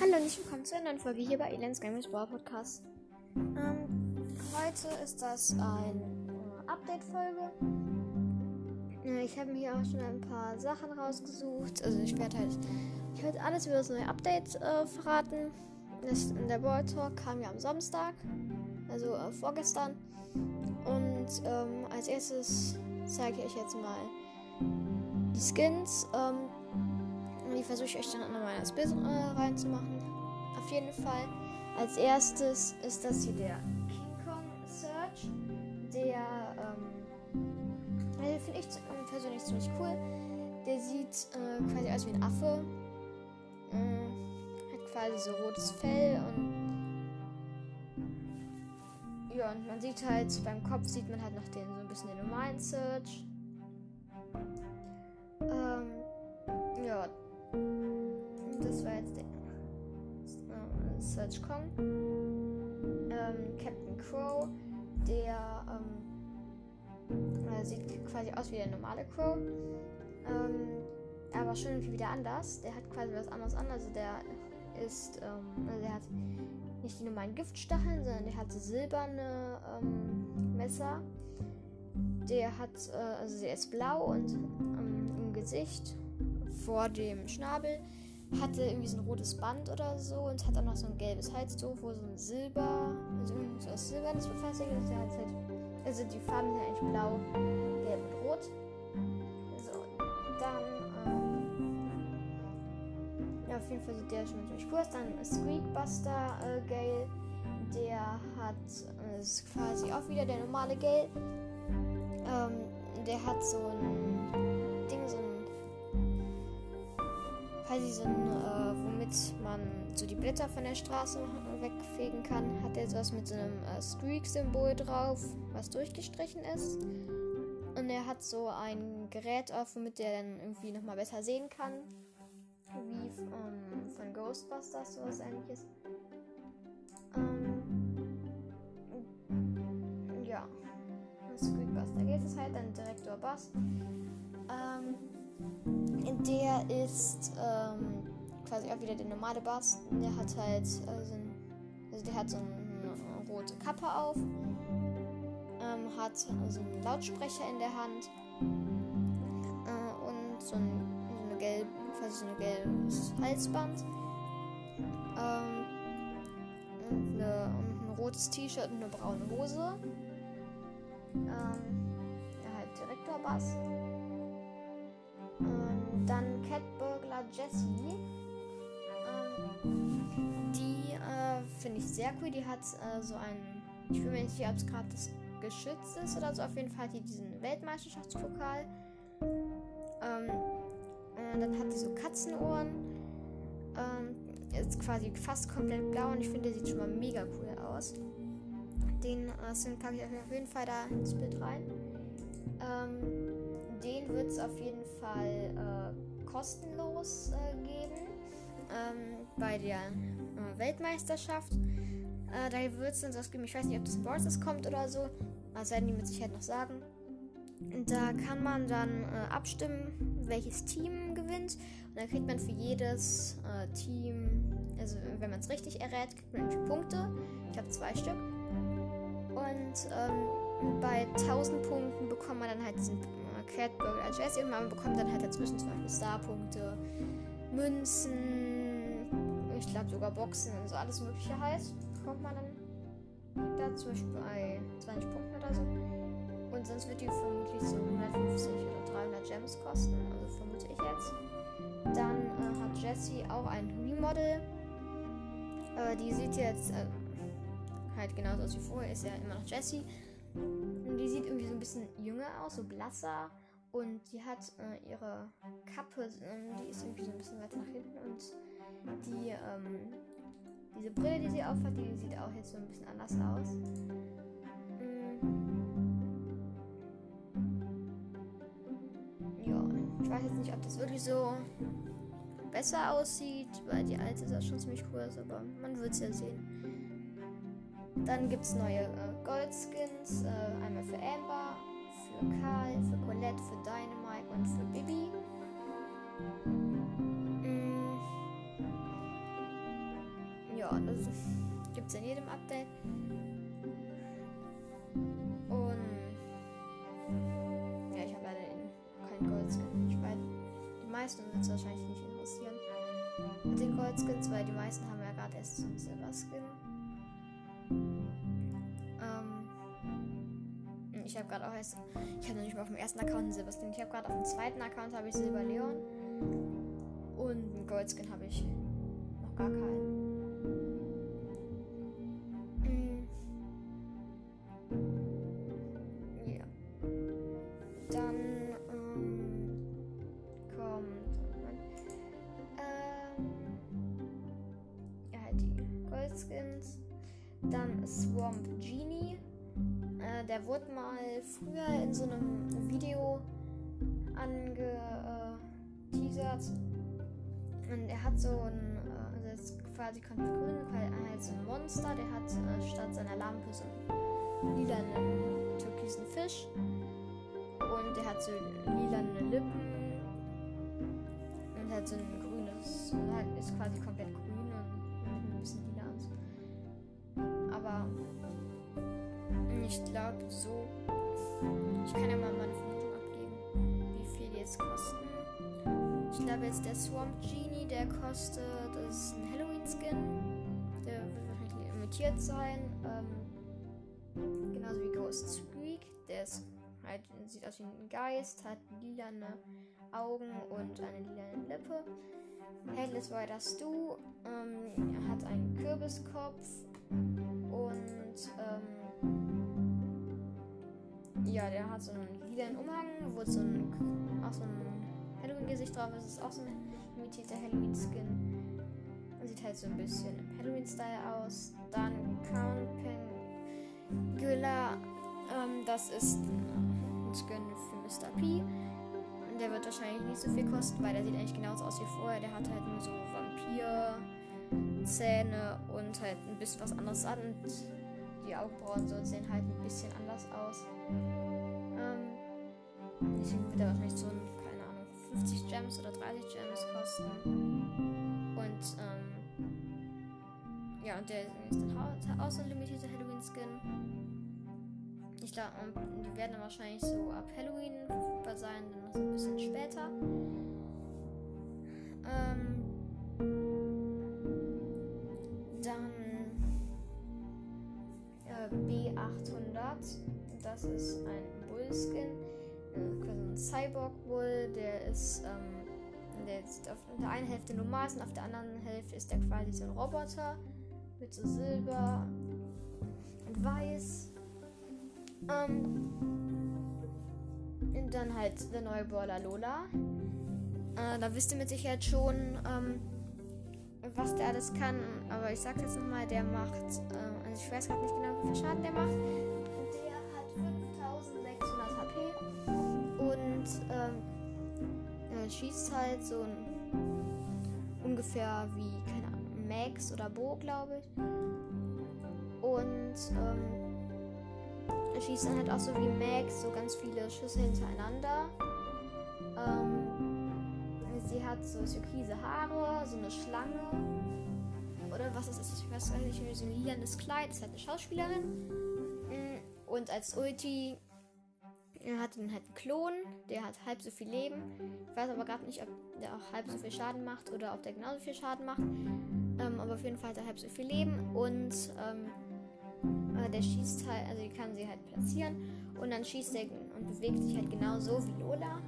Hallo und herzlich willkommen zu einer neuen Folge hier bei Elends Games Brawl Podcast. Ähm, heute ist das eine äh, Update-Folge. Äh, ich habe mir hier auch schon ein paar Sachen rausgesucht. Also ich werde halt, ich werde alles über das neue Update äh, verraten. Das, der Brawl Talk kam ja am Samstag, also äh, vorgestern. Und ähm, als erstes zeige ich euch jetzt mal die Skins. Ähm, die versuche ich euch dann nochmal ins Bild äh, reinzumachen. Auf jeden Fall. Als erstes ist das hier der King Kong Search. Der, ähm, finde ich persönlich ziemlich cool. Der sieht äh, quasi aus wie ein Affe. Äh, hat quasi so rotes Fell und ja, und man sieht halt, beim Kopf sieht man halt noch den so ein bisschen den normalen Search. Ähm, ja, das war jetzt der äh, Search Kong. Ähm, Captain Crow, der ähm, äh, sieht quasi aus wie der normale Crow. Ähm, aber schon irgendwie wieder anders. Der hat quasi was anderes an. Also der ist, ähm, also der hat nicht die normalen Giftstacheln, sondern der hat so silberne ähm, Messer. Der hat, äh, also der ist blau und ähm, im Gesicht vor dem Schnabel hatte irgendwie so ein rotes Band oder so und hat auch noch so ein gelbes Halstuch, wo so ein Silber, also so aus Silbernes befestigt ist. Der halt, also die Farben sind eigentlich blau, gelb und rot. So, dann, ähm, ja, auf jeden Fall sieht der schon ziemlich cool aus. Dann Squeakbuster äh, Gale, der hat, äh, ist quasi auch wieder der normale Gale. Ähm, der hat so ein quasi so äh, womit man so die Blätter von der Straße wegfegen kann, hat er sowas mit so einem äh, Streak-Symbol drauf, was durchgestrichen ist. Und er hat so ein Gerät auf, womit er dann irgendwie nochmal besser sehen kann. Wie ähm, von Ghostbusters, sowas ähnliches. Ähm, ja. Squeakbuster geht es halt, dann Direktor Bass. Ähm, der ist ähm, quasi auch wieder der normale Bass. Der hat halt äh, so ein, also der hat so eine, eine rote Kappe auf, ähm, hat so einen Lautsprecher in der Hand äh, und so, ein, so eine gelbe, quasi so ein gelbes Halsband. Ähm, und, eine, und ein rotes T-Shirt und eine braune Hose. Ähm, der halt Direktorbass. Ähm, dann Cat Burglar Jessie. Ähm, die äh, finde ich sehr cool. Die hat äh, so einen. Ich bin mir nicht ob es gerade das geschützt ist oder so. Auf jeden Fall hat die diesen Weltmeisterschaftspokal. Ähm, äh, dann hat die so Katzenohren. Ähm, ist quasi fast komplett blau und ich finde, der sieht schon mal mega cool aus. Den äh, packe ich auf jeden Fall da ins Bild rein. Ähm, den wird es auf jeden Fall äh, kostenlos äh, geben ähm, bei der äh, Weltmeisterschaft. Äh, da wird es dann sowas geben, ich weiß nicht, ob das Brawlstars kommt oder so, das werden die mit Sicherheit noch sagen. Da kann man dann äh, abstimmen, welches Team gewinnt. Und dann kriegt man für jedes äh, Team, also wenn man es richtig errät, kriegt man Punkte. Ich habe zwei Stück. Und ähm, bei 1000 Punkten bekommt man dann halt diesen Cat Burger Jessie und man bekommt dann halt dazwischen zum Beispiel Starpunkte, Münzen, ich glaube sogar Boxen und so alles mögliche halt. Bekommt man dann da zum Beispiel bei 20 Punkten oder so. Und sonst wird die vermutlich so 150 oder 300 Gems kosten, also vermute ich jetzt. Dann äh, hat Jessie auch ein Remodel. Äh, die sieht jetzt äh, halt genauso aus wie vorher, ist ja immer noch Jessie. Und die sieht irgendwie so ein bisschen jünger aus, so blasser. Und die hat äh, ihre Kappe, äh, die ist irgendwie so ein bisschen weiter nach hinten. Und die, ähm, diese Brille, die sie aufhat, die sieht auch jetzt so ein bisschen anders aus. Mm. Ja, ich weiß jetzt nicht, ob das wirklich so besser aussieht, weil die alte sah schon ziemlich cool aus, aber man wird es ja sehen. Dann gibt es neue äh, Goldskins, äh, einmal für Amber, für Karl, für Colette, für Dynamite und für Bibi. Mm. das gibt es in jedem Update. Und ja, ich habe leider keinen Goldskin. Ich weiß, die meisten wird es wahrscheinlich nicht interessieren mit den Goldskins, weil die meisten haben ja gerade erst so einen Silver-Skin. Ich habe gerade auch erst, ich habe noch nicht mal auf dem ersten Account einen Silberskin. Ich habe gerade auf dem zweiten Account habe ich Silber Leon und einen Goldskin habe ich noch gar keinen. Swamp Genie. Äh, der wurde mal früher in so einem Video angeteasert. Und er hat so ein, äh, also ist quasi komplett grün, weil er halt so ein Monster, der hat äh, statt seiner Lampe so einen lilanen türkisen Fisch. Und der hat so lilane Lippen. Und hat so ein grünes, halt ist quasi komplett grün aber ich glaube so. Ich kann ja mal meine Vermutung abgeben, wie viel die jetzt kosten. Ich glaube jetzt der Swamp Genie, der kostet, das ist ein Halloween-Skin. Der wird wahrscheinlich limitiert sein. Ähm, genauso wie Ghost Squeak. Der ist halt, sieht aus wie ein Geist, hat lilane Augen und eine lilane Lippe. Headless Rider Stu ähm, hat einen Kürbiskopf und ähm, ja, der hat so einen lilanen Umhang, wo so ein, auch so ein Halloween-Gesicht drauf ist. ist auch so ein imitierter Halloween-Skin. Sieht halt so ein bisschen im Halloween-Style aus. Dann Count Pengula. Ähm, das ist ein Skin für Mr. P. Der wird wahrscheinlich nicht so viel kosten, weil der sieht eigentlich genauso aus wie vorher. Der hat halt nur so Vampir. Zähne und halt ein bisschen was anderes an. Und die Augenbrauen so sehen halt ein bisschen anders aus. Ähm, deswegen wird er wahrscheinlich so ein, keine Ahnung, 50 Gems oder 30 Gems kosten. Und, ähm, ja, und der ist dann auch so ein limitierter Halloween-Skin. Ich glaube, die werden dann wahrscheinlich so ab Halloween verfügbar sein, dann noch so ein bisschen später. Ähm, B800. Das ist ein Bullskin. Äh, ein Cyborg Bull, der ist, ähm, der ist auf der einen Hälfte normal und auf der anderen Hälfte ist der quasi so ein Roboter mit so Silber und Weiß. Ähm, und dann halt der neue Brawler Lola. Äh, da wisst ihr mit Sicherheit schon, ähm, was der alles kann. Aber ich sag jetzt nochmal, der macht, äh, also ich weiß gerade nicht genau, wie viel Schaden der macht. Der hat 5600 HP. Und ähm, er schießt halt so ein, ungefähr wie, keine Ahnung, Max oder Bo, glaube ich. Und ähm, er schießt dann halt auch so wie Max so ganz viele Schüsse hintereinander. Ähm, Sie hat so türkise Haare, so eine Schlange. Oder was ist das? Ich weiß nicht, so ein lilanes Kleid. Ist halt eine Schauspielerin. Mm, und als Ulti hat dann halt einen Klon, der hat halb so viel Leben. Ich weiß aber gerade nicht, ob der auch halb so viel Schaden macht oder ob der genauso viel Schaden macht. Ähm, aber auf jeden Fall hat er halb so viel Leben und ähm, äh, der schießt halt, also kann sie halt platzieren und dann schießt er und bewegt sich halt genau so wie Lola.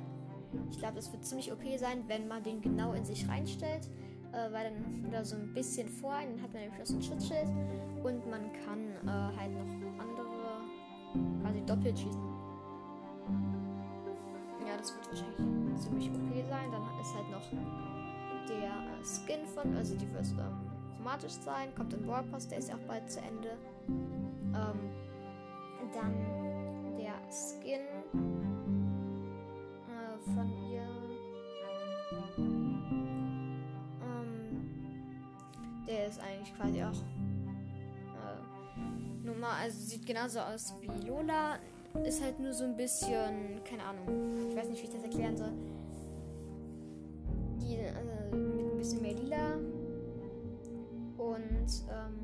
Ich glaube, das wird ziemlich okay sein, wenn man den genau in sich reinstellt. Äh, weil dann da so ein bisschen vor einen hat man nämlich ein Schutzschild und man kann äh, halt noch andere quasi doppelt schießen. Ja, das wird wahrscheinlich ziemlich okay sein. Dann ist halt noch der äh, Skin von, also die wird ähm, chromatisch sein, kommt in Warpost, der ist ja auch bald zu Ende. Ähm, dann der Skin normal, also sieht genauso aus wie Lola. Ist halt nur so ein bisschen, keine Ahnung, ich weiß nicht, wie ich das erklären soll. Die, also mit ein bisschen mehr lila. Und Und ähm,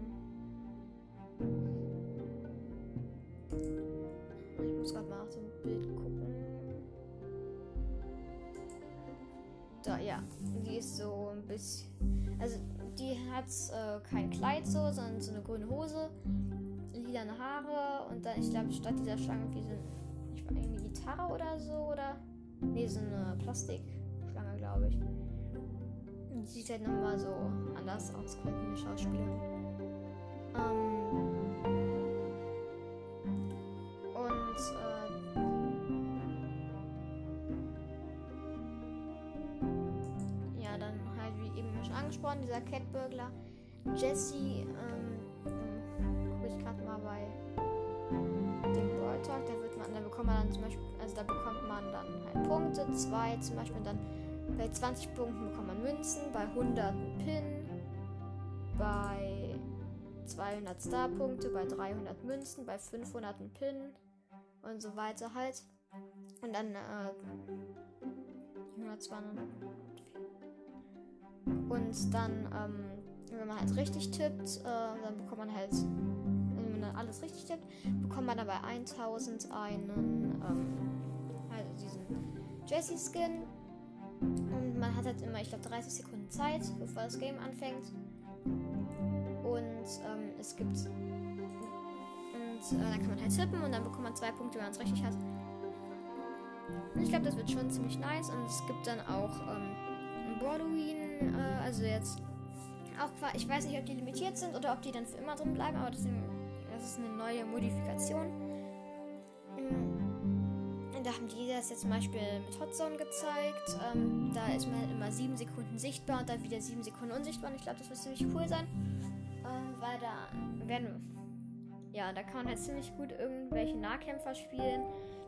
ich muss gerade mal nach dem Bild gucken. Da, ja. Die ist so ein bisschen. Also, die hat äh, kein Kleid so, sondern so eine grüne Hose, lilane Haare und dann, ich glaube, statt dieser Schlange wie so ich weiß, eine Gitarre oder so, oder? Nee, so eine Plastikschlange, glaube ich. Die sieht halt nochmal so anders aus, wie eine Schauspielerin. Ähm. Und, äh. Ja, dann halt, wie eben schon angesprochen, dieser Catburglar. Jesse, ähm, ich gerade mal bei dem Brawl Talk, da wird man, da bekommt man dann zum Beispiel, also da bekommt man dann halt Punkte, zwei zum Beispiel, dann bei 20 Punkten bekommt man Münzen, bei 100 einen Pin, bei 200 Star-Punkte, bei 300 Münzen, bei 500 einen Pin und so weiter halt. Und dann äh, 100, 200. Und dann, ähm, wenn man halt richtig tippt, äh, dann bekommt man halt, alles richtig tippt, bekommt man dann bei 1000 einen, ähm, also diesen Jessie-Skin. Und man hat halt immer, ich glaube, 30 Sekunden Zeit, bevor das Game anfängt. Und ähm, es gibt. Und äh, dann kann man halt tippen und dann bekommt man zwei Punkte, wenn man es richtig hat. Und ich glaube, das wird schon ziemlich nice. Und es gibt dann auch ähm, Broadween, äh, also jetzt auch ich weiß nicht, ob die limitiert sind oder ob die dann für immer drin bleiben, aber das, ist eine neue Modifikation. Mm, da haben die das jetzt zum Beispiel mit Hotzone gezeigt. Ähm, da ist man immer 7 Sekunden sichtbar und dann wieder 7 Sekunden unsichtbar. Und ich glaube, das wird ziemlich cool sein. Ähm, weil da werden. Ja, da kann man halt ziemlich gut irgendwelche Nahkämpfer spielen,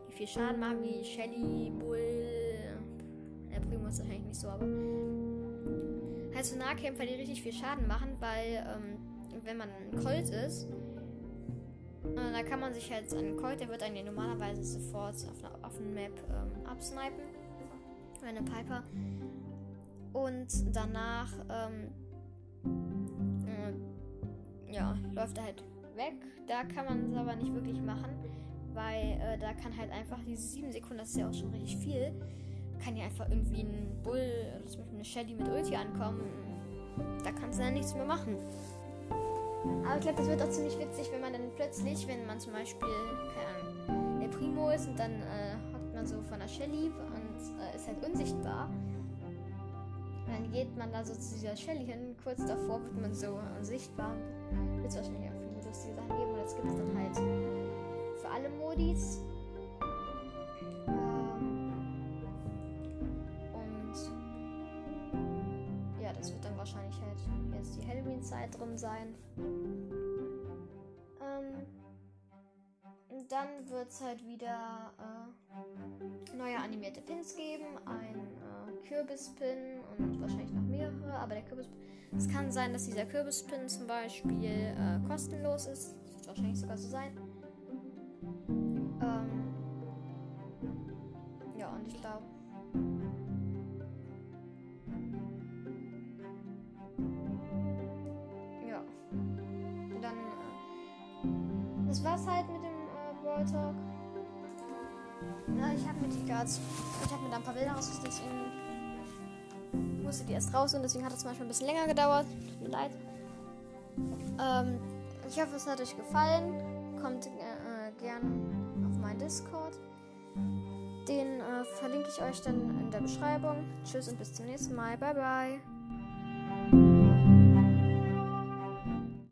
die viel Schaden machen, wie Shelly, Bull. Der ist wahrscheinlich nicht so, aber halt so Nahkämpfer, die richtig viel Schaden machen, weil ähm, wenn man ein Colt ist, äh, da kann man sich halt an Colt, der wird einen normalerweise sofort auf einer offenen Map ähm, absnipen. Eine Piper. Und danach ähm, äh, ja, läuft er halt weg. Da kann man es aber nicht wirklich machen, weil äh, da kann halt einfach diese 7 Sekunden, das ist ja auch schon richtig viel, kann ja einfach irgendwie ein Bull oder zum Beispiel eine Shelly mit Ulti ankommen. Da kannst du dann nichts mehr machen. Aber ich glaube, das wird auch ziemlich witzig, wenn man dann plötzlich, wenn man zum Beispiel, keine Ahnung, der Primo ist und dann äh, hockt man so von der Shelly und äh, ist halt unsichtbar. Dann geht man da so zu dieser Shelly hin, kurz davor wird man so unsichtbar. Wird es wahrscheinlich auch viele lustige Sachen geben und das gibt es dann halt für alle Modis. Halloween-Zeit drin sein. Ähm, dann wird es halt wieder äh, neue animierte Pins geben. Ein äh, Kürbispin und wahrscheinlich noch mehrere. Aber der Kürbis. Es kann sein, dass dieser Kürbispin zum Beispiel äh, kostenlos ist. Das wird wahrscheinlich sogar so sein. Dem äh, Brawl Talk. Ja, ich habe mir die Guards, ich habe mir da ein paar Bilder rausgesucht, deswegen musste die erst raus und deswegen hat es manchmal ein bisschen länger gedauert. Tut mir leid. Ähm, ich hoffe, es hat euch gefallen. Kommt äh, gern auf meinen Discord. Den äh, verlinke ich euch dann in der Beschreibung. Tschüss und bis zum nächsten Mal. Bye bye.